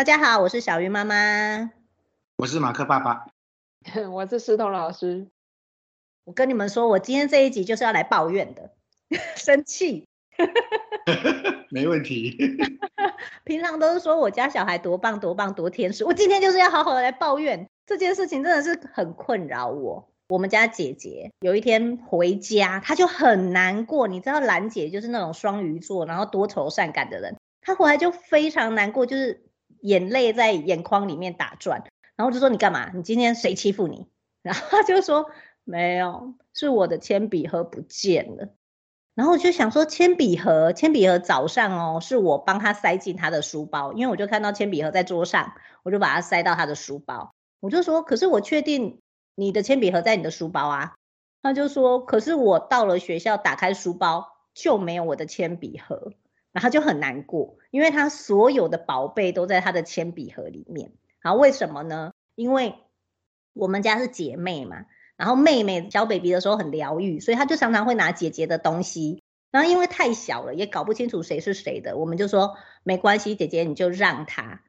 大家好，我是小鱼妈妈，我是马克爸爸，我是石头老师。我跟你们说，我今天这一集就是要来抱怨的，生气。没问题。平常都是说我家小孩多棒多棒多天使，我今天就是要好好的来抱怨这件事情，真的是很困扰我。我们家姐姐有一天回家，她就很难过。你知道兰姐就是那种双鱼座，然后多愁善感的人，她回来就非常难过，就是眼泪在眼眶里面打转。然后就说：“你干嘛？你今天谁欺负你？” 然后他就说：“没有，是我的铅笔盒不见了。”然后我就想说，铅笔盒，铅笔盒早上哦，是我帮他塞进他的书包，因为我就看到铅笔盒在桌上，我就把它塞到他的书包。我就说，可是我确定你的铅笔盒在你的书包啊。他就说，可是我到了学校打开书包就没有我的铅笔盒，然后就很难过，因为他所有的宝贝都在他的铅笔盒里面。然后为什么呢？因为我们家是姐妹嘛。然后妹妹小 baby 的时候很疗愈，所以他就常常会拿姐姐的东西。然后因为太小了，也搞不清楚谁是谁的，我们就说没关系，姐姐你就让她。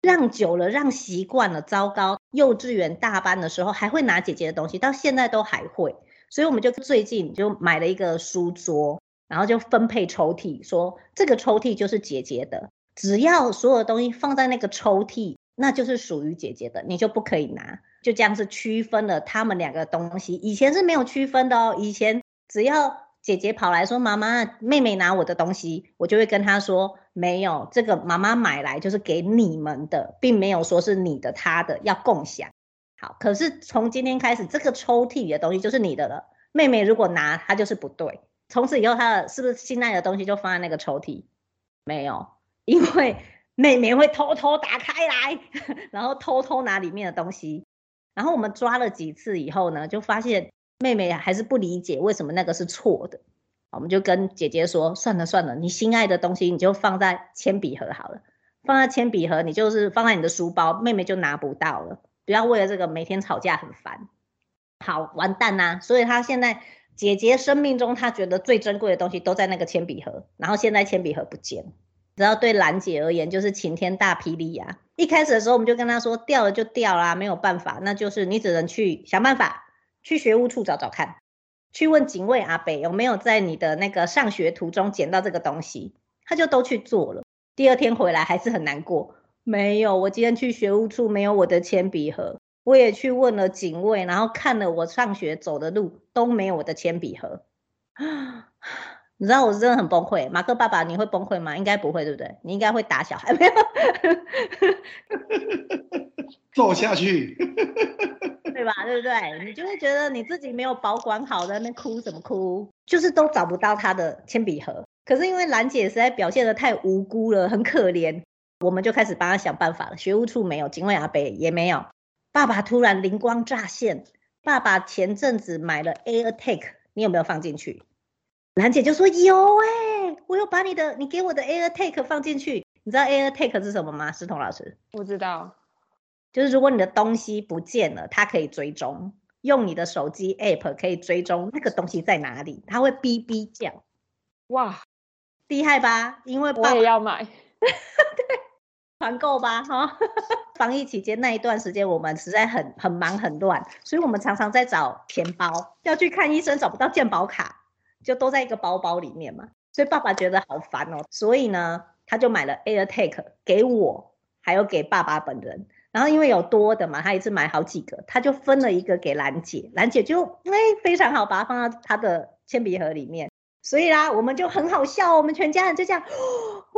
让久了，让习惯了，糟糕，幼稚园大班的时候还会拿姐姐的东西，到现在都还会。所以我们就最近就买了一个书桌，然后就分配抽屉，说这个抽屉就是姐姐的，只要所有东西放在那个抽屉，那就是属于姐姐的，你就不可以拿。就这样子区分了他们两个东西，以前是没有区分的哦。以前只要姐姐跑来说：“妈妈，妹妹拿我的东西”，我就会跟她说：“没有，这个妈妈买来就是给你们的，并没有说是你的、她的要共享。”好，可是从今天开始，这个抽屉里的东西就是你的了。妹妹如果拿，她就是不对。从此以后，她的是不是心爱的东西就放在那个抽屉？没有，因为妹妹会偷偷打开来，然后偷偷拿里面的东西。然后我们抓了几次以后呢，就发现妹妹还是不理解为什么那个是错的。我们就跟姐姐说：“算了算了，你心爱的东西你就放在铅笔盒好了，放在铅笔盒，你就是放在你的书包，妹妹就拿不到了。不要为了这个每天吵架很烦。”好，完蛋呐！所以她现在姐姐生命中她觉得最珍贵的东西都在那个铅笔盒，然后现在铅笔盒不见了。然后对兰姐而言，就是晴天大霹雳呀！一开始的时候，我们就跟她说，掉了就掉啦，没有办法，那就是你只能去想办法，去学务处找找看，去问警卫阿北有没有在你的那个上学途中捡到这个东西，他就都去做了。第二天回来还是很难过，没有，我今天去学务处没有我的铅笔盒，我也去问了警卫，然后看了我上学走的路都没有我的铅笔盒。你知道我是真的很崩溃，马克爸爸，你会崩溃吗？应该不会，对不对？你应该会打小孩，没有？坐下去，对吧？对不对？你就会觉得你自己没有保管好，在那哭什么哭？就是都找不到他的铅笔盒。可是因为兰姐实在表现的太无辜了，很可怜，我们就开始帮他想办法了。学务处没有，警卫阿北也没有。爸爸突然灵光乍现，爸爸前阵子买了 AirTag，你有没有放进去？兰姐就说有哎、欸，我有把你的你给我的 AirTag 放进去。你知道 AirTag 是什么吗？思彤老师不知道，就是如果你的东西不见了，它可以追踪，用你的手机 App 可以追踪那个东西在哪里，它会哔哔叫。哇，厉害吧？因为爸爸我也要买，对，团购吧哈。防疫期间那一段时间，我们实在很很忙很乱，所以我们常常在找钱包，要去看医生找不到健保卡。就都在一个包包里面嘛，所以爸爸觉得好烦哦，所以呢，他就买了 AirTag 给我，还有给爸爸本人。然后因为有多的嘛，他一次买好几个，他就分了一个给兰姐，兰姐就哎非常好，把它放到他的铅笔盒里面。所以啦，我们就很好笑，我们全家人就这样，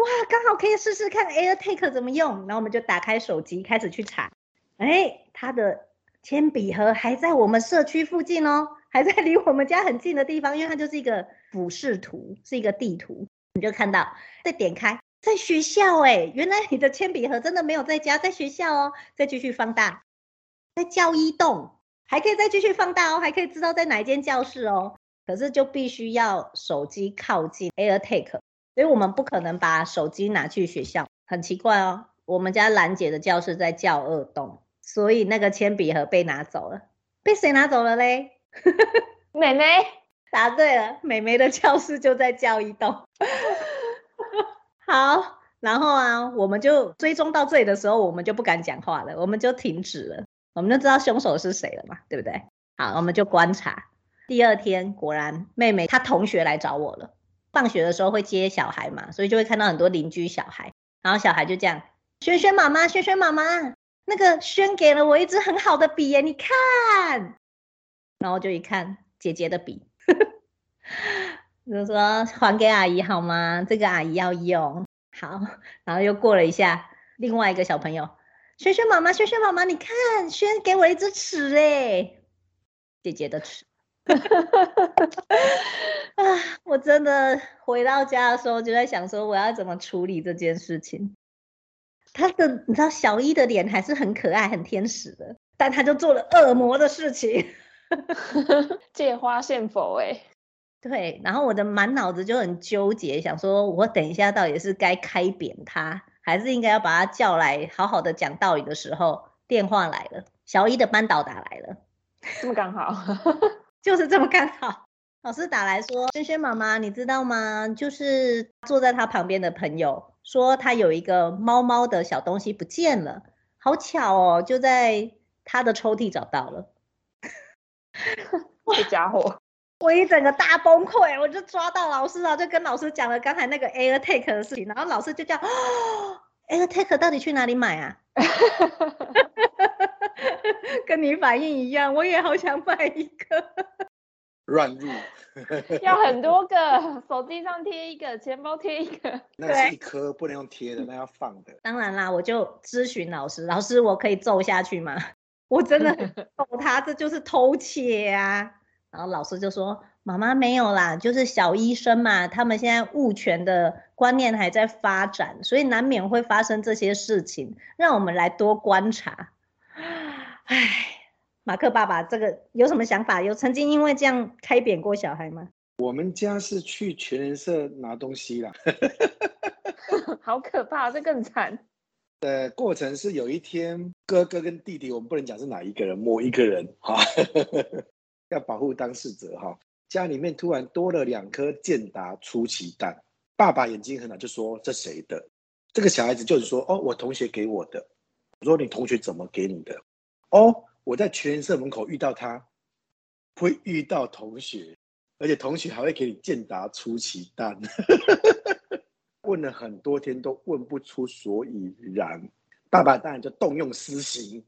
哇，刚好可以试试看 AirTag 怎么用。然后我们就打开手机开始去查，哎，他的铅笔盒还在我们社区附近哦。还在离我们家很近的地方，因为它就是一个俯视图，是一个地图，你就看到。再点开，在学校哎、原来你的铅笔盒真的没有在家，在学校哦。再继续放大，在教一栋，还可以再继续放大哦，还可以知道在哪一间教室哦。可是就必须要手机靠近 AirTag，所以我们不可能把手机拿去学校，很奇怪哦。我们家兰姐的教室在教二栋，所以那个铅笔盒被拿走了，被谁拿走了嘞？妹妹答对了，妹妹的教室就在教一栋。好，然后啊，我们就追踪到这里的时候，我们就不敢讲话了，我们就停止了，我们就知道凶手是谁了嘛，对不对？好，我们就观察。第二天果然，妹妹她同学来找我了。放学的时候会接小孩嘛，所以就会看到很多邻居小孩。然后小孩就这样：“萱萱妈妈，萱萱妈妈，那个萱给了我一支很好的笔耶，你看。”然后就一看姐姐的笔，就说：“还给阿姨好吗？这个阿姨要用。”好，然后又过了一下，另外一个小朋友：“萱萱妈妈，萱萱妈妈，你看，萱给我一支尺哎，姐姐的尺。” 啊，我真的回到家的时候就在想说，我要怎么处理这件事情。他的，你知道，小一的脸还是很可爱、很天使的，但他就做了恶魔的事情，借花献佛哎。对，然后我的满脑子就很纠结，想说我等一下到底是该开扁他，还是应该要把他叫来好好的讲道理的时候，电话来了，小一的班导打来了，这么刚好。就是这么刚好，老师打来说：“轩轩妈妈，你知道吗？就是坐在他旁边的朋友说，他有一个猫猫的小东西不见了，好巧哦，就在他的抽屉找到了。”这家伙，我一整个大崩溃，我就抓到老师了，就跟老师讲了刚才那个 AirTag 的事情，然后老师就叫：“ 哦，AirTag 到底去哪里买啊？” 跟你反应一样，我也好想买一个。乱入，要很多个，手机上贴一个，钱包贴一个。那是一颗，不能用贴的，那要放的。当然啦，我就咨询老师，老师我可以揍下去吗？我真的揍他，这就是偷窃啊！然后老师就说：“妈妈没有啦，就是小医生嘛，他们现在物权的观念还在发展，所以难免会发生这些事情，让我们来多观察。”唉，马克爸爸，这个有什么想法？有曾经因为这样开扁过小孩吗？我们家是去全人社拿东西啦，好可怕，这更惨。的过程是有一天，哥哥跟弟弟，我们不能讲是哪一个人，某一个人哈，要保护当事者哈。家里面突然多了两颗健达出奇蛋，爸爸眼睛很好，就说这谁的？这个小孩子就是说，哦，我同学给我的。我说你同学怎么给你的？哦，我在全社门口遇到他，会遇到同学，而且同学还会给你健达出奇蛋。问了很多天都问不出所以然，爸爸当然就动用私刑，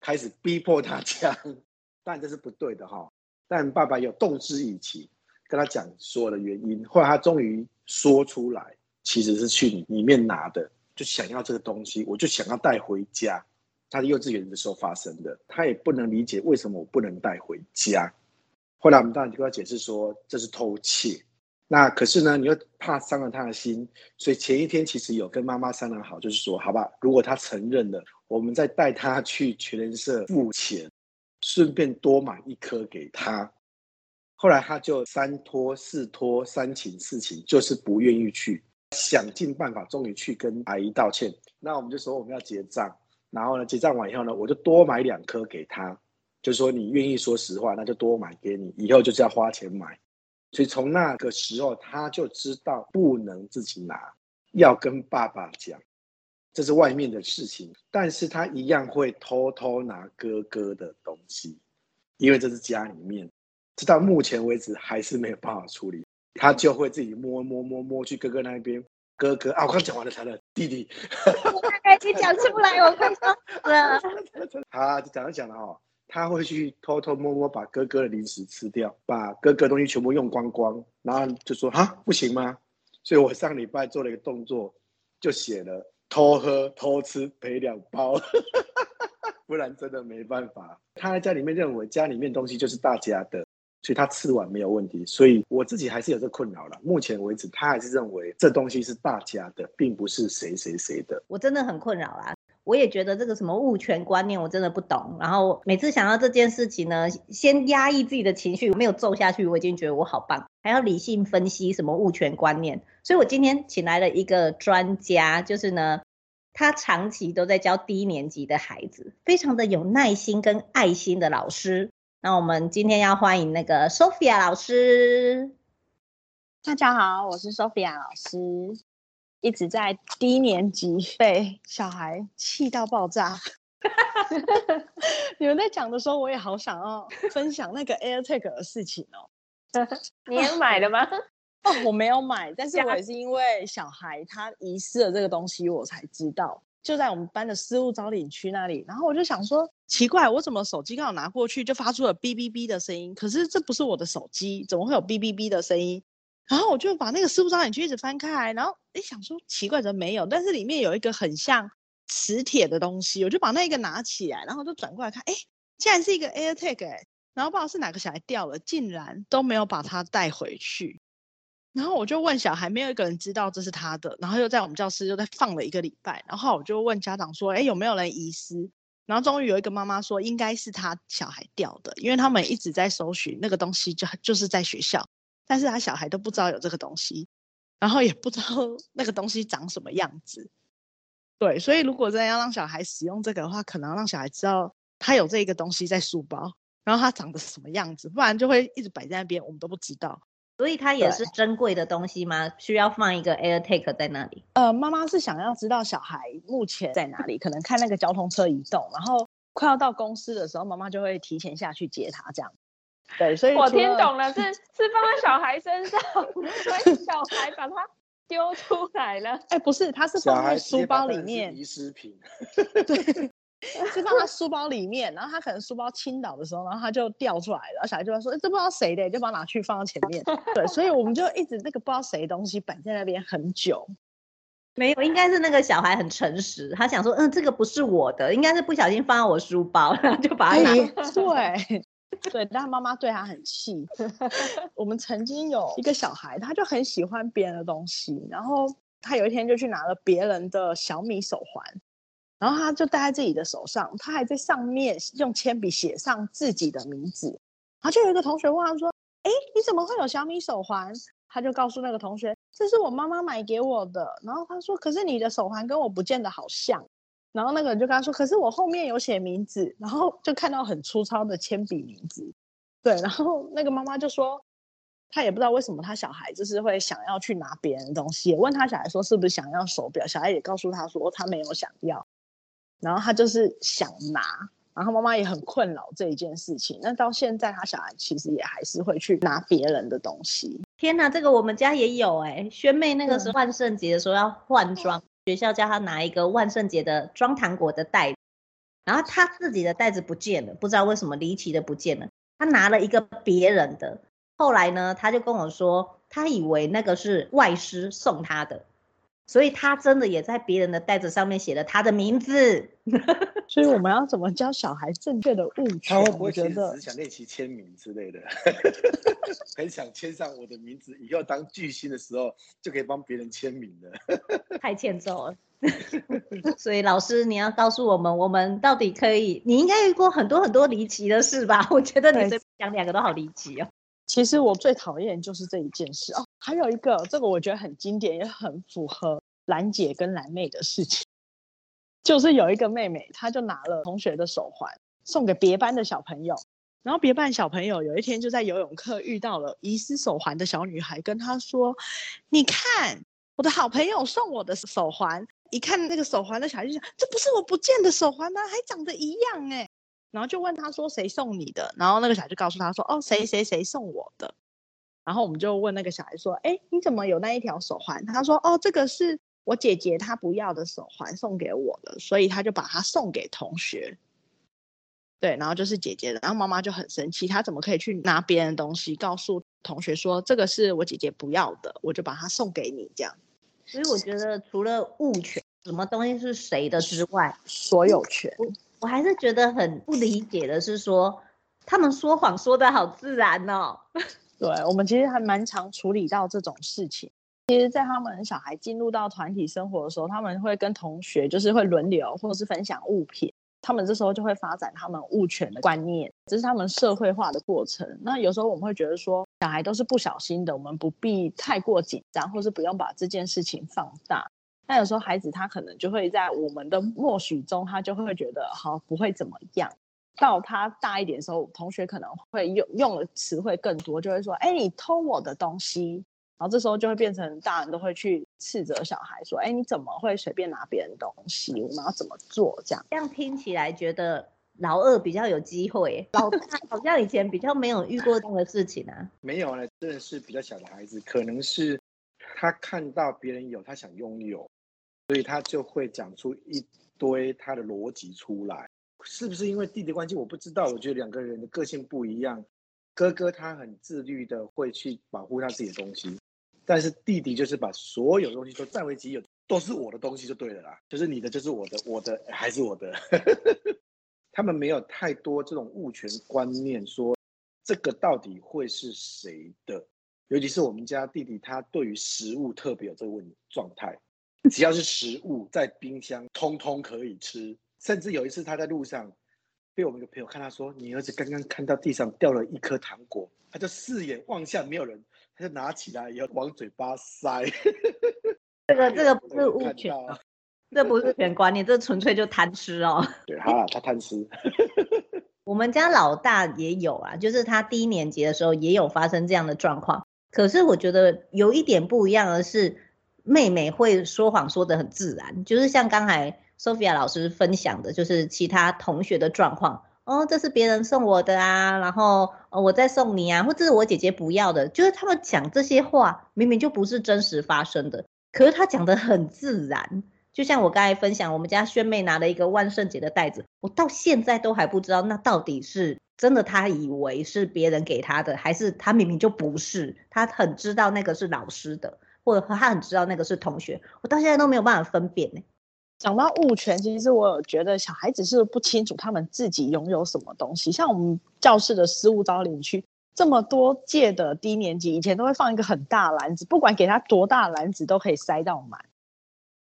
开始逼迫他讲，当然这是不对的哈。但爸爸有动之以情，跟他讲所有的原因，后来他终于说出来，其实是去里面拿的，就想要这个东西，我就想要带回家。他的幼稚园的时候发生的，他也不能理解为什么我不能带回家。后来我们当然就跟他解释说这是偷窃。那可是呢，你又怕伤了他的心，所以前一天其实有跟妈妈商量好，就是说好吧，如果他承认了，我们再带他去全联社付钱，顺便多买一颗给他。后来他就三拖四拖三请四请，就是不愿意去，想尽办法，终于去跟阿姨道歉。那我们就说我们要结账。然后呢，结账完以后呢，我就多买两颗给他，就说你愿意说实话，那就多买给你，以后就是要花钱买。所以从那个时候，他就知道不能自己拿，要跟爸爸讲，这是外面的事情。但是他一样会偷偷拿哥哥的东西，因为这是家里面，直到目前为止还是没有办法处理，他就会自己摸摸摸摸去哥哥那边。哥哥啊，我刚讲完了才了弟弟，我大概你讲出来，我快说死了。他就讲着讲着哦，他会去偷偷摸摸把哥哥的零食吃掉，把哥哥东西全部用光光，然后就说哈，不行吗？所以我上礼拜做了一个动作，就写了偷喝偷吃赔两包，不然真的没办法。他在家里面认为家里面东西就是大家的。所以他吃完没有问题，所以我自己还是有这困扰了。目前为止，他还是认为这东西是大家的，并不是谁谁谁的。我真的很困扰啦，我也觉得这个什么物权观念，我真的不懂。然后每次想到这件事情呢，先压抑自己的情绪，没有揍下去，我已经觉得我好棒，还要理性分析什么物权观念。所以我今天请来了一个专家，就是呢，他长期都在教低年级的孩子，非常的有耐心跟爱心的老师。那我们今天要欢迎那个 Sophia 老师。大家好，我是 Sophia 老师。一直在低年级被小孩气到爆炸。你们在讲的时候，我也好想要分享那个 AirTag 的事情哦。你也买了吗？哦，我没有买，但是我也是因为小孩他遗失了这个东西，我才知道，就在我们班的失物招领区那里。然后我就想说，奇怪，我怎么手机刚好拿过去就发出了哔哔哔的声音？可是这不是我的手机，怎么会有哔哔哔的声音？然后我就把那个失物招领区一直翻开，然后诶想说奇怪，怎么没有？但是里面有一个很像磁铁的东西，我就把那个拿起来，然后就转过来看，哎，竟然是一个 AirTag 哎，然后不知道是哪个小孩掉了，竟然都没有把它带回去。然后我就问小孩，没有一个人知道这是他的。然后又在我们教室又在放了一个礼拜。然后我就问家长说：“哎，有没有人遗失？”然后终于有一个妈妈说：“应该是他小孩掉的，因为他们一直在搜寻那个东西，就就是在学校，但是他小孩都不知道有这个东西，然后也不知道 那个东西长什么样子。对，所以如果真的要让小孩使用这个的话，可能要让小孩知道他有这个东西在书包，然后他长得什么样子，不然就会一直摆在那边，我们都不知道。”所以它也是珍贵的东西吗？需要放一个 AirTag 在那里？呃，妈妈是想要知道小孩目前在哪里，可能看那个交通车移动，然后快要到公司的时候，妈妈就会提前下去接他，这样。对，所以我听懂了，是 是放在小孩身上，所以小孩把它丢出来了。哎、欸，不是，他是放在书包里面。遗失品。对。是放他书包里面，然后他可能书包倾倒的时候，然后他就掉出来了，然后小孩就会说：“哎，这不知道谁的，就把它拿去放到前面。”对，所以我们就一直那个不知道谁的东西摆在那边很久。没有，应该是那个小孩很诚实，他想说：“嗯，这个不是我的，应该是不小心放到我书包，然后就把它拿。”对，对，但妈妈对他很气。我们曾经有一个小孩，他就很喜欢别人的东西，然后他有一天就去拿了别人的小米手环。然后他就戴在自己的手上，他还在上面用铅笔写上自己的名字。然后就有一个同学问他说：“哎，你怎么会有小米手环？”他就告诉那个同学：“这是我妈妈买给我的。”然后他说：“可是你的手环跟我不见得好像。”然后那个人就跟他说：“可是我后面有写名字。”然后就看到很粗糙的铅笔名字。对，然后那个妈妈就说：“他也不知道为什么他小孩就是会想要去拿别人的东西。”问他小孩说：“是不是想要手表？”小孩也告诉他说：“他没有想要。”然后他就是想拿，然后妈妈也很困扰这一件事情。那到现在，他小孩其实也还是会去拿别人的东西。天哪，这个我们家也有哎、欸！萱妹那个时候万圣节的时候要换装，学校叫她拿一个万圣节的装糖果的袋子，然后她自己的袋子不见了，不知道为什么离奇的不见了。她拿了一个别人的，后来呢，她就跟我说，她以为那个是外师送她的。所以他真的也在别人的袋子上面写了他的名字，所以我们要怎么教小孩正确的物权？他会不会觉得只想练习签名之类的？很想签上我的名字，以后当巨星的时候就可以帮别人签名了。太欠揍了。所以老师，你要告诉我们，我们到底可以？你应该遇过很多很多离奇的事吧？我觉得你这讲两个都好离奇哦。其实我最讨厌就是这一件事哦。还有一个，这个我觉得很经典，也很符合兰姐跟兰妹的事情，就是有一个妹妹，她就拿了同学的手环送给别班的小朋友，然后别班小朋友有一天就在游泳课遇到了遗失手环的小女孩，跟她说：“你看，我的好朋友送我的手环。”一看那个手环的小孩就想：“这不是我不见的手环吗？还长得一样哎。”然后就问他说：“谁送你的？”然后那个小孩就告诉他说：“哦，谁谁谁送我的。”然后我们就问那个小孩说：“哎，你怎么有那一条手环？”他说：“哦，这个是我姐姐她不要的手环送给我的，所以他就把它送给同学。”对，然后就是姐姐的。然后妈妈就很生气，她怎么可以去拿别人的东西，告诉同学说这个是我姐姐不要的，我就把它送给你这样。所以我觉得除了物权，什么东西是谁的之外，所有权。我还是觉得很不理解的是说，他们说谎说得好自然哦。对，我们其实还蛮常处理到这种事情。其实，在他们小孩进入到团体生活的时候，他们会跟同学就是会轮流或者是分享物品，他们这时候就会发展他们物权的观念，这是他们社会化的过程。那有时候我们会觉得说，小孩都是不小心的，我们不必太过紧张，或是不用把这件事情放大。但有时候孩子他可能就会在我们的默许中，他就会觉得好不会怎么样。到他大一点的时候，同学可能会用用的词汇更多，就会说：“哎，你偷我的东西。”然后这时候就会变成大人都会去斥责小孩说：“哎，你怎么会随便拿别人东西？我们要怎么做？”这样这样听起来觉得老二比较有机会，老大 好像以前比较没有遇过这样的事情啊。没有呢，真的是比较小的孩子，可能是他看到别人有，他想拥有，所以他就会讲出一堆他的逻辑出来。是不是因为弟弟关系？我不知道。我觉得两个人的个性不一样，哥哥他很自律的会去保护他自己的东西。但是弟弟就是把所有东西都占为己有，都是我的东西就对了啦，就是你的就是我的，我的还是我的。他们没有太多这种物权观念，说这个到底会是谁的？尤其是我们家弟弟，他对于食物特别有这个问状态，只 要是食物在冰箱，通通可以吃。甚至有一次他在路上被我们的朋友看他说：“你儿子刚刚看到地上掉了一颗糖果，他就四眼望向没有人。”他就拿起来以后往嘴巴塞，这个这个不是物权，这不是权观念，这纯粹就贪吃哦。对啊，他贪吃。我们家老大也有啊，就是他低年级的时候也有发生这样的状况。可是我觉得有一点不一样的是，妹妹会说谎说得很自然，就是像刚才 Sophia 老师分享的，就是其他同学的状况。哦，这是别人送我的啊，然后，我再送你啊，或者是我姐姐不要的，就是他们讲这些话，明明就不是真实发生的，可是他讲得很自然。就像我刚才分享，我们家萱妹拿了一个万圣节的袋子，我到现在都还不知道那到底是真的，他以为是别人给他的，还是他明明就不是，他很知道那个是老师的，或者他很知道那个是同学，我到现在都没有办法分辨呢。讲到物权，其实我有觉得小孩子是不清楚他们自己拥有什么东西。像我们教室的失物招领区，这么多届的低年级，以前都会放一个很大篮子，不管给他多大篮子都可以塞到满。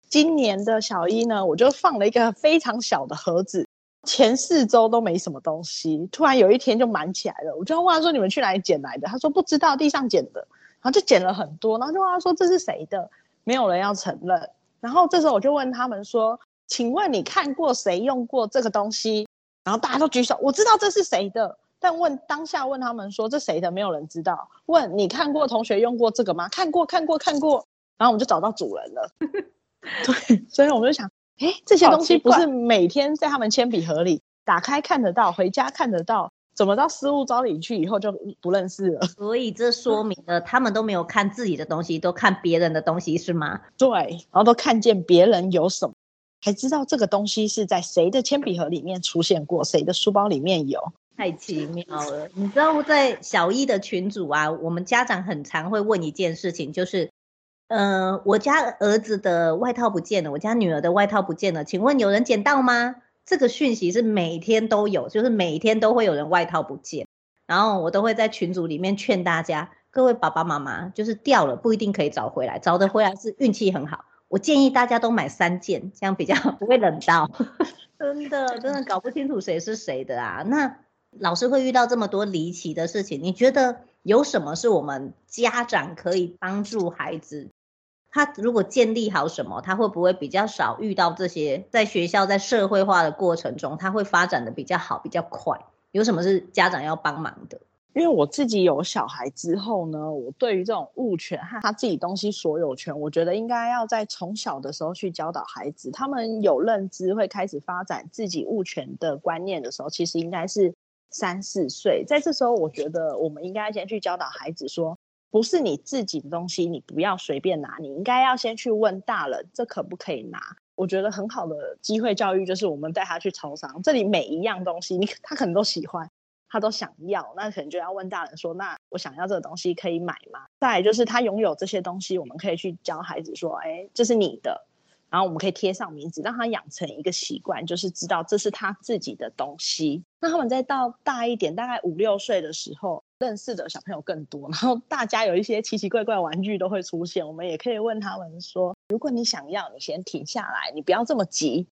今年的小一呢，我就放了一个非常小的盒子，前四周都没什么东西，突然有一天就满起来了。我就问他说：“你们去哪里捡来的？”他说：“不知道，地上捡的。”然后就捡了很多，然后就问他说：“这是谁的？”没有人要承认。然后这时候我就问他们说：“请问你看过谁用过这个东西？”然后大家都举手，我知道这是谁的。但问当下问他们说：“这谁的？”没有人知道。问你看过同学用过这个吗？看过，看过，看过。然后我们就找到主人了。对，所以我们就想，哎，这些东西不是每天在他们铅笔盒里打开看得到，回家看得到。怎么到失物招领去以后就不认识了？所以这说明了他们都没有看自己的东西，都看别人的东西是吗？对，然后都看见别人有什么，还知道这个东西是在谁的铅笔盒里面出现过，谁的书包里面有，太奇妙了。你知道在小一的群组啊，我们家长很常会问一件事情，就是，嗯、呃，我家儿子的外套不见了，我家女儿的外套不见了，请问有人捡到吗？这个讯息是每天都有，就是每天都会有人外套不见，然后我都会在群组里面劝大家，各位爸爸妈妈，就是掉了不一定可以找回来，找得回来是运气很好。我建议大家都买三件，这样比较 不会冷到。真的 真的搞不清楚谁是谁的啊！那老师会遇到这么多离奇的事情，你觉得有什么是我们家长可以帮助孩子？他如果建立好什么，他会不会比较少遇到这些？在学校在社会化的过程中，他会发展的比较好，比较快。有什么是家长要帮忙的？因为我自己有小孩之后呢，我对于这种物权和他自己东西所有权，我觉得应该要在从小的时候去教导孩子。他们有认知，会开始发展自己物权的观念的时候，其实应该是三四岁。在这时候，我觉得我们应该先去教导孩子说。不是你自己的东西，你不要随便拿，你应该要先去问大人，这可不可以拿？我觉得很好的机会教育就是我们带他去超商，这里每一样东西，你 他可能都喜欢，他都想要，那可能就要问大人说，那我想要这个东西可以买吗？再来就是他拥有这些东西，我们可以去教孩子说，哎，这是你的，然后我们可以贴上名字，让他养成一个习惯，就是知道这是他自己的东西。那他们再到大一点，大概五六岁的时候。认识的小朋友更多，然后大家有一些奇奇怪怪玩具都会出现。我们也可以问他们说：如果你想要，你先停下来，你不要这么急，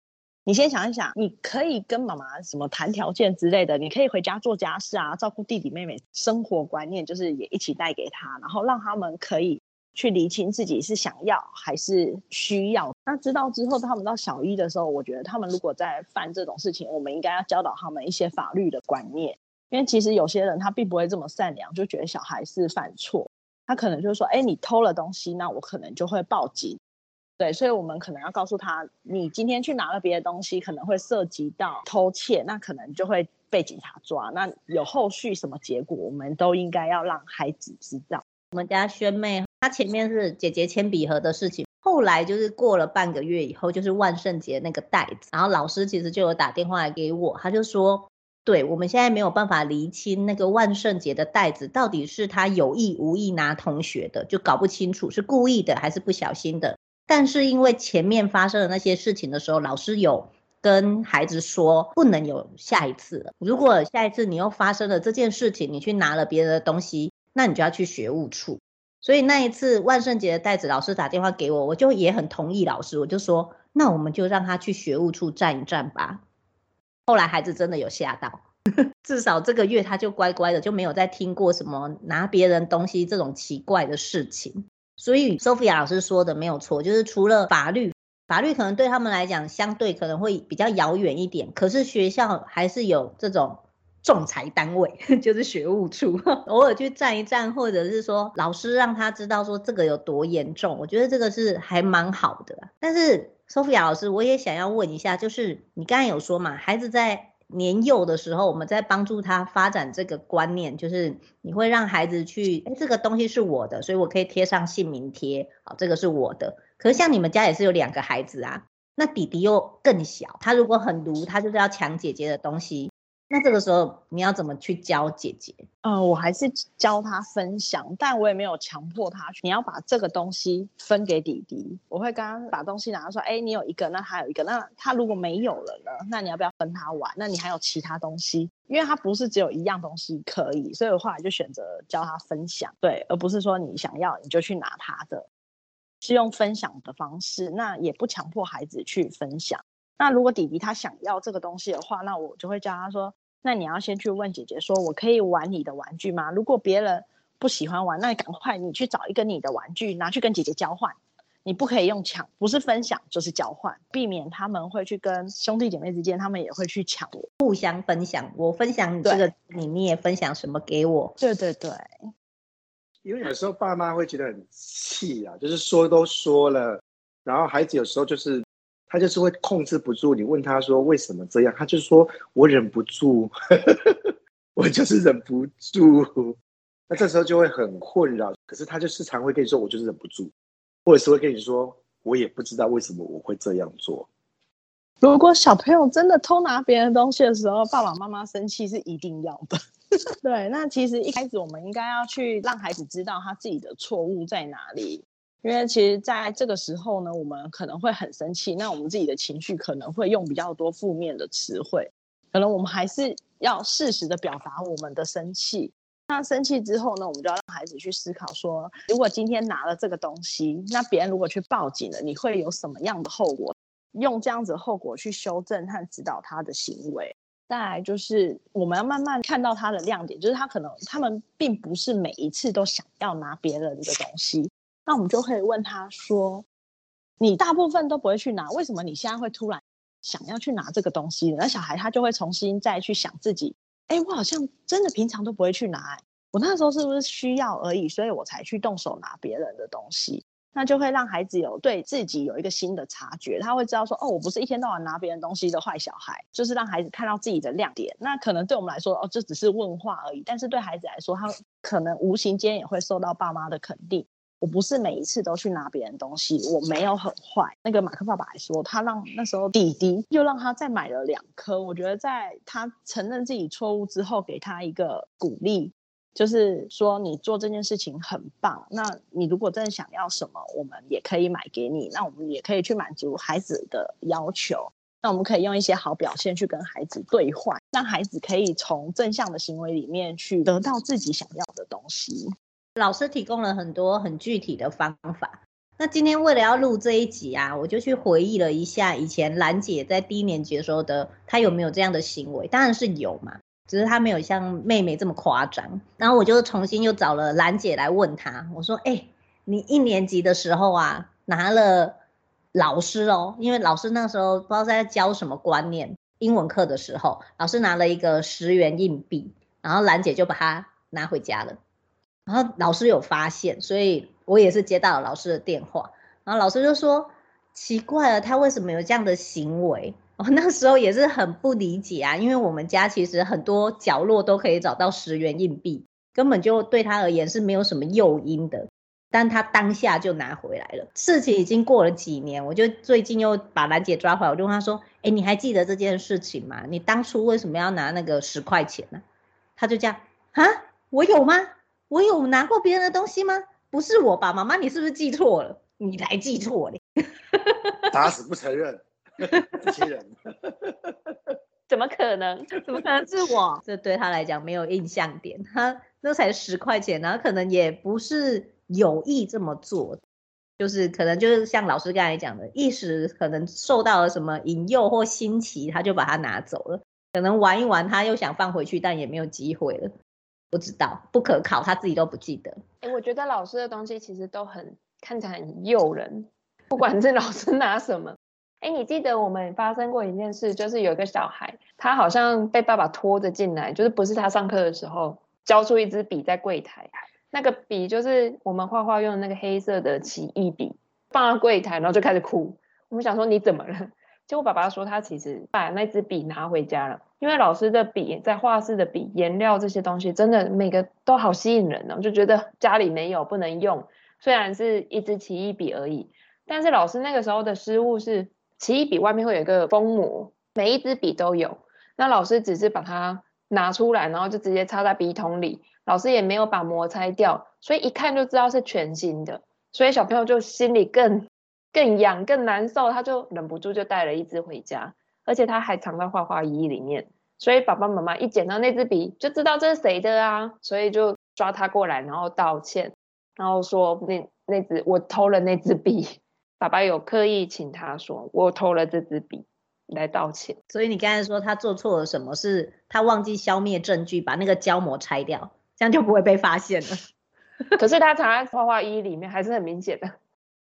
你先想一想，你可以跟妈妈什么谈条件之类的，你可以回家做家事啊，照顾弟弟妹妹，生活观念就是也一起带给他，然后让他们可以去厘清自己是想要还是需要。那知道之后，他们到小一的时候，我觉得他们如果在犯这种事情，我们应该要教导他们一些法律的观念。因为其实有些人他并不会这么善良，就觉得小孩是犯错。他可能就是说，哎，你偷了东西，那我可能就会报警。对，所以我们可能要告诉他，你今天去拿了别的东西，可能会涉及到偷窃，那可能就会被警察抓。那有后续什么结果，我们都应该要让孩子知道。我们家萱妹，她前面是姐姐铅笔盒的事情，后来就是过了半个月以后，就是万圣节那个袋子，然后老师其实就有打电话来给我，他就说，对，我们现在没有办法厘清那个万圣节的袋子到底是他有意无意拿同学的，就搞不清楚是故意的还是不小心的。但是因为前面发生的那些事情的时候，老师有跟孩子说不能有下一次了。如果下一次你又发生了这件事情，你去拿了别人的东西，那你就要去学务处。所以那一次万圣节的袋子，老师打电话给我，我就也很同意老师，我就说那我们就让他去学务处站一站吧。后来孩子真的有吓到，至少这个月他就乖乖的，就没有再听过什么拿别人东西这种奇怪的事情。所以，Sophia 老师说的没有错，就是除了法律，法律可能对他们来讲相对可能会比较遥远一点，可是学校还是有这种仲裁单位，就是学务处，偶尔去站一站，或者是说老师让他知道说这个有多严重，我觉得这个是还蛮好的。但是，Sophia 老师，我也想要问一下，就是你刚才有说嘛，孩子在。年幼的时候，我们在帮助他发展这个观念，就是你会让孩子去，哎，这个东西是我的，所以我可以贴上姓名贴，好，这个是我的。可是像你们家也是有两个孩子啊，那弟弟又更小，他如果很毒，他就是要抢姐姐的东西。那这个时候你要怎么去教姐姐？嗯、我还是教他分享，但我也没有强迫他去。你要把这个东西分给弟弟，我会跟他把东西拿来说，哎，你有一个，那他有一个，那他如果没有了呢？那你要不要分他玩？那你还有其他东西？因为他不是只有一样东西可以，所以我后来就选择教他分享，对，而不是说你想要你就去拿他的，是用分享的方式，那也不强迫孩子去分享。那如果弟弟他想要这个东西的话，那我就会教他说：“那你要先去问姐姐，说我可以玩你的玩具吗？如果别人不喜欢玩，那你赶快你去找一个你的玩具拿去跟姐姐交换。你不可以用抢，不是分享就是交换，避免他们会去跟兄弟姐妹之间，他们也会去抢我，互相分享。我分享你这个，你你也分享什么给我？对对对。因为有时候爸妈会觉得很气啊，就是说都说了，然后孩子有时候就是。他就是会控制不住，你问他说为什么这样，他就说我忍不住，我就是忍不住。那这时候就会很困扰。可是他就时常会跟你说，我就是忍不住，或者是会跟你说，我也不知道为什么我会这样做。如果小朋友真的偷拿别人东西的时候，爸爸妈妈生气是一定要的。对，那其实一开始我们应该要去让孩子知道他自己的错误在哪里。因为其实在这个时候呢，我们可能会很生气，那我们自己的情绪可能会用比较多负面的词汇，可能我们还是要适时的表达我们的生气。那生气之后呢，我们就要让孩子去思考说，如果今天拿了这个东西，那别人如果去报警了，你会有什么样的后果？用这样子的后果去修正和指导他的行为。再来就是我们要慢慢看到他的亮点，就是他可能他们并不是每一次都想要拿别人的东西。那我们就可以问他说：“你大部分都不会去拿，为什么你现在会突然想要去拿这个东西？”那小孩他就会重新再去想自己：“哎，我好像真的平常都不会去拿，我那时候是不是需要而已？所以我才去动手拿别人的东西。”那就会让孩子有对自己有一个新的察觉，他会知道说：“哦，我不是一天到晚拿别人东西的坏小孩。”就是让孩子看到自己的亮点。那可能对我们来说，哦，这只是问话而已，但是对孩子来说，他可能无形间也会受到爸妈的肯定。我不是每一次都去拿别人东西，我没有很坏。那个马克爸爸还说，他让那时候弟弟又让他再买了两颗。我觉得在他承认自己错误之后，给他一个鼓励，就是说你做这件事情很棒。那你如果真的想要什么，我们也可以买给你。那我们也可以去满足孩子的要求。那我们可以用一些好表现去跟孩子兑换，让孩子可以从正向的行为里面去得到自己想要的东西。老师提供了很多很具体的方法。那今天为了要录这一集啊，我就去回忆了一下以前兰姐在低年级的时候的，她有没有这样的行为？当然是有嘛，只是她没有像妹妹这么夸张。然后我就重新又找了兰姐来问她，我说：“哎，你一年级的时候啊，拿了老师哦，因为老师那时候不知道在教什么观念，英文课的时候，老师拿了一个十元硬币，然后兰姐就把它拿回家了。”然后老师有发现，所以我也是接到了老师的电话，然后老师就说奇怪了，他为什么有这样的行为？我那时候也是很不理解啊，因为我们家其实很多角落都可以找到十元硬币，根本就对他而言是没有什么诱因的。但他当下就拿回来了。事情已经过了几年，我就最近又把兰姐抓回来，我就问他说：“哎，你还记得这件事情吗？你当初为什么要拿那个十块钱呢？”他就这样啊，我有吗？我有拿过别人的东西吗？不是我吧，妈妈，你是不是记错了？你才记错嘞！打死不承认。这些人怎么可能？怎么可能是我？这对他来讲没有印象点。他那才十块钱，然后可能也不是有意这么做，就是可能就是像老师刚才讲的，一时可能受到了什么引诱或新奇，他就把它拿走了。可能玩一玩，他又想放回去，但也没有机会了。不知道，不可考，他自己都不记得。哎，我觉得老师的东西其实都很看起来很诱人，不管是老师拿什么。哎，你记得我们发生过一件事，就是有一个小孩，他好像被爸爸拖着进来，就是不是他上课的时候，交出一支笔在柜台，那个笔就是我们画画用的那个黑色的奇异笔，放到柜台，然后就开始哭。我们想说你怎么了？结果爸爸说他其实把那支笔拿回家了，因为老师的笔在画室的笔颜料这些东西真的每个都好吸引人呢，就觉得家里没有不能用，虽然是一支奇异笔而已，但是老师那个时候的失误是。奇异笔外面会有一个封膜，每一支笔都有。那老师只是把它拿出来，然后就直接插在笔筒里。老师也没有把膜拆掉，所以一看就知道是全新的。所以小朋友就心里更更痒、更难受，他就忍不住就带了一支回家，而且他还藏在画画衣里面。所以爸爸妈妈一捡到那支笔，就知道这是谁的啊，所以就抓他过来，然后道歉，然后说那那支我偷了那支笔。爸爸有刻意请他说：“我偷了这支笔，来道歉。”所以你刚才说他做错了什么？是他忘记消灭证据，把那个胶膜拆掉，这样就不会被发现了。可是他藏在画画衣里面，还是很明显的。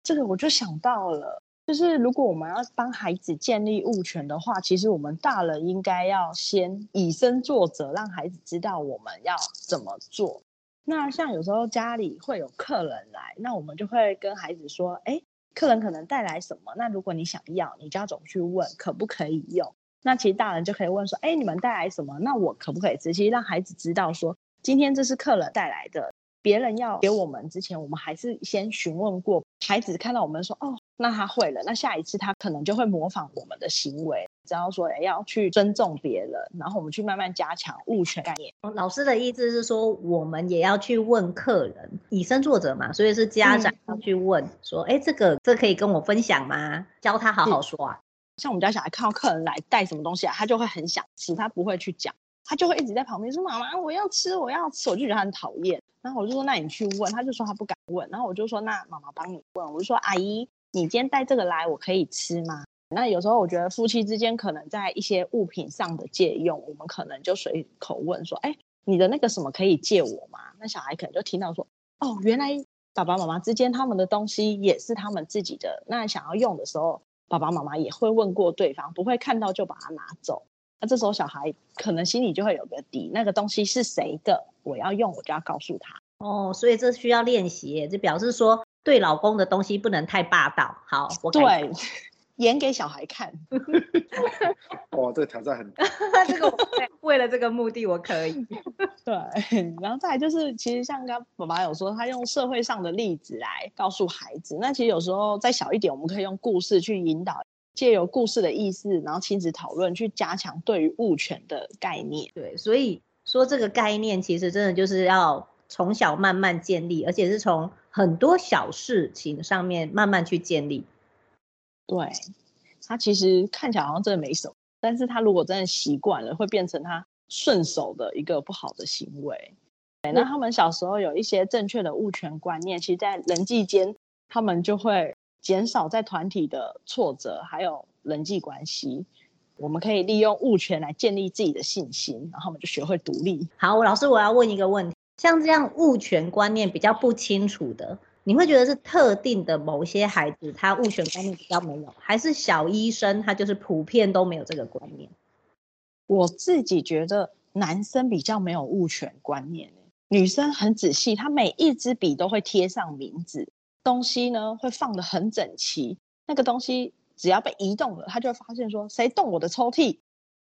这个我就想到了，就是如果我们要帮孩子建立物权的话，其实我们大人应该要先以身作则，让孩子知道我们要怎么做。那像有时候家里会有客人来，那我们就会跟孩子说：“哎。”客人可能带来什么？那如果你想要，你就要走去问可不可以用。那其实大人就可以问说：“哎，你们带来什么？那我可不可以直接让孩子知道说，今天这是客人带来的。别人要给我们之前，我们还是先询问过。孩子看到我们说：哦，那他会了。那下一次他可能就会模仿我们的行为。只要说，哎，要去尊重别人，然后我们去慢慢加强物权概念。老师的意思是说，我们也要去问客人，以身作则嘛，所以是家长要去问、嗯、说，哎，这个这可以跟我分享吗？教他好好说啊。像我们家小孩看到客人来带什么东西啊，他就会很想吃，他不会去讲，他就会一直在旁边说：“妈妈，我要吃，我要吃。”我就觉得他很讨厌。然后我就说：“那你去问。”他就说他不敢问。然后我就说：“那妈妈帮你问。”我就说：“阿姨，你今天带这个来，我可以吃吗？”那有时候我觉得夫妻之间可能在一些物品上的借用，我们可能就随口问说：“哎，你的那个什么可以借我吗？”那小孩可能就听到说：“哦，原来爸爸妈妈之间他们的东西也是他们自己的。那想要用的时候，爸爸妈妈也会问过对方，不会看到就把它拿走。那这时候小孩可能心里就会有个底，那个东西是谁的，我要用我就要告诉他。哦，所以这需要练习，就表示说对老公的东西不能太霸道。好，我对。演给小孩看，哇，这个挑战很大。这个为了这个目的，我可以。对，然后再来就是，其实像刚刚爸爸有说，他用社会上的例子来告诉孩子。那其实有时候再小一点，我们可以用故事去引导，借由故事的意思，然后亲子讨论，去加强对于物权的概念。对，所以说这个概念其实真的就是要从小慢慢建立，而且是从很多小事情上面慢慢去建立。对，他其实看起来好像真的没什么，但是他如果真的习惯了，会变成他顺手的一个不好的行为。对，那他们小时候有一些正确的物权观念，其实，在人际间，他们就会减少在团体的挫折，还有人际关系。我们可以利用物权来建立自己的信心，然后我们就学会独立。好，老师，我要问一个问题，像这样物权观念比较不清楚的。你会觉得是特定的某些孩子，他物权观念比较没有，还是小医生他就是普遍都没有这个观念？我自己觉得男生比较没有物权观念，女生很仔细，她每一支笔都会贴上名字，东西呢会放得很整齐。那个东西只要被移动了，他就会发现说谁动我的抽屉，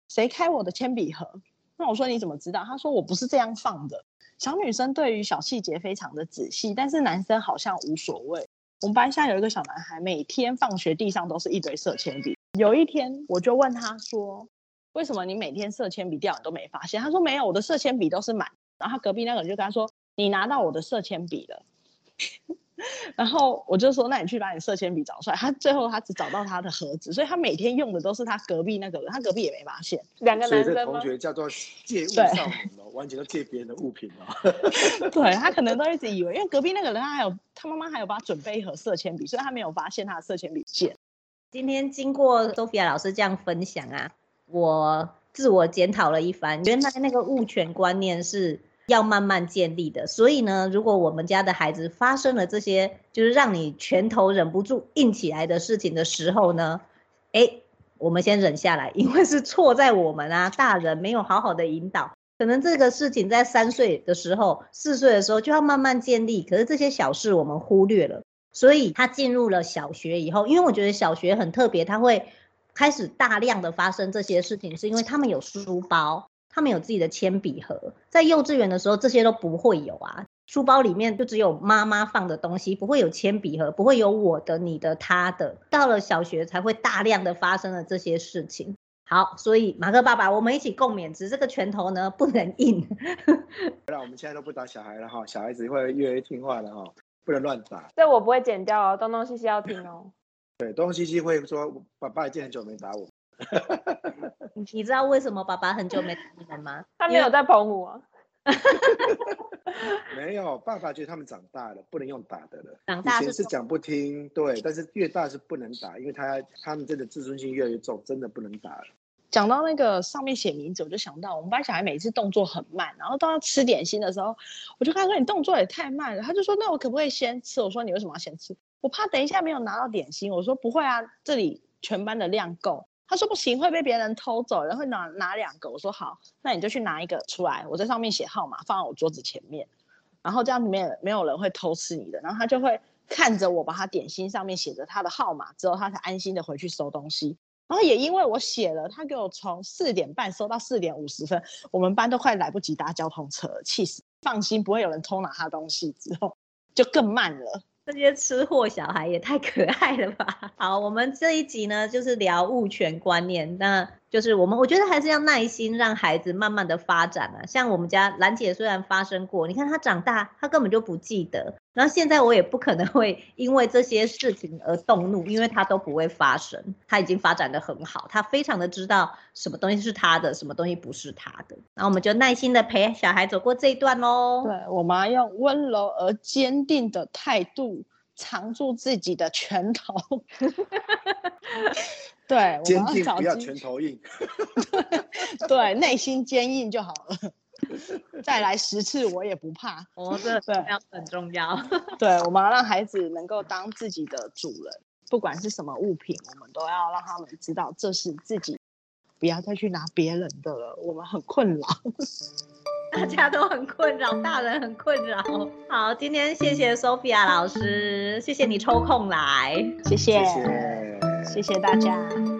谁开我的铅笔盒。那我说你怎么知道？他说我不是这样放的。小女生对于小细节非常的仔细，但是男生好像无所谓。我们班下有一个小男孩，每天放学地上都是一堆色铅笔。有一天我就问他说：“为什么你每天色铅笔掉你都没发现？”他说：“没有，我的色铅笔都是满。”然后他隔壁那个人就跟他说：“你拿到我的色铅笔了。”然后我就说：“那你去把你色铅笔找出来。”他最后他只找到他的盒子，所以他每天用的都是他隔壁那个人，他隔壁也没发现。两个男生所以这同学叫做借 物少年哦，完全都借别人的物品哦。对，他可能都一直以为，因为隔壁那个人他还有他妈妈还有帮他准备一盒色铅笔，所以他没有发现他的色铅笔见。今天经过 Sophia 老师这样分享啊，我自我检讨了一番，原来那个物权观念是要慢慢建立的。所以呢，如果我们家的孩子发生了这些，就是让你拳头忍不住硬起来的事情的时候呢，哎，我们先忍下来，因为是错在我们啊，大人没有好好的引导。可能这个事情在三岁的时候、四岁的时候就要慢慢建立，可是这些小事我们忽略了。所以他进入了小学以后，因为我觉得小学很特别，他会开始大量的发生这些事情，是因为他们有书包，他们有自己的铅笔盒。在幼稚园的时候，这些都不会有啊，书包里面就只有妈妈放的东西，不会有铅笔盒，不会有我的、你的、他的。到了小学才会大量的发生了这些事情。好，所以马克爸爸，我们一起共勉之，这个拳头呢不能硬。那我们现在都不打小孩了哈，小孩子会越来越听话了哈。不能乱打，这我不会剪掉哦，东东西西要听哦。对，东东西西会说：“爸爸已经很久没打我。” 你知道为什么爸爸很久没打你们吗？他没有在澎湖啊。没有，爸爸觉得他们长大了，不能用打的了。长大以前是讲不听，对，但是越大是不能打，因为他他们真的自尊心越来越重，真的不能打了。讲到那个上面写名字，我就想到我们班小孩每次动作很慢，然后到他吃点心的时候，我就跟他说：“你动作也太慢了。”他就说：“那我可不可以先吃？”我说：“你为什么要先吃？我怕等一下没有拿到点心。”我说：“不会啊，这里全班的量够。”他说：“不行，会被别人偷走，然后拿拿两个。”我说：“好，那你就去拿一个出来，我在上面写号码，放在我桌子前面，然后这样里面没有人会偷吃你的。”然后他就会看着我把他点心上面写着他的号码，之后他才安心的回去收东西。然后也因为我写了，他给我从四点半收到四点五十分，我们班都快来不及搭交通车了，气死！放心，不会有人偷拿他东西，之后就更慢了。这些吃货小孩也太可爱了吧！好，我们这一集呢，就是聊物权观念。那就是我们，我觉得还是要耐心让孩子慢慢的发展啊。像我们家兰姐虽然发生过，你看她长大，她根本就不记得。然后现在我也不可能会 因为这些事情而动怒，因为她都不会发生。她已经发展的很好，她非常的知道什么东西是她的，什么东西不是她的。然后我们就耐心的陪小孩走过这一段喽。对，我们要用温柔而坚定的态度。藏住自己的拳头，对，坚定不要拳头硬，对，内心坚硬就好了。再来十次我也不怕。哦，这对很重要。对，我们要让孩子能够当自己的主人，不管是什么物品，我们都要让他们知道这是自己，不要再去拿别人的了，我们很困扰。大家都很困扰，大人很困扰。好，今天谢谢 Sophia 老师，谢谢你抽空来，谢谢，谢谢，谢谢大家。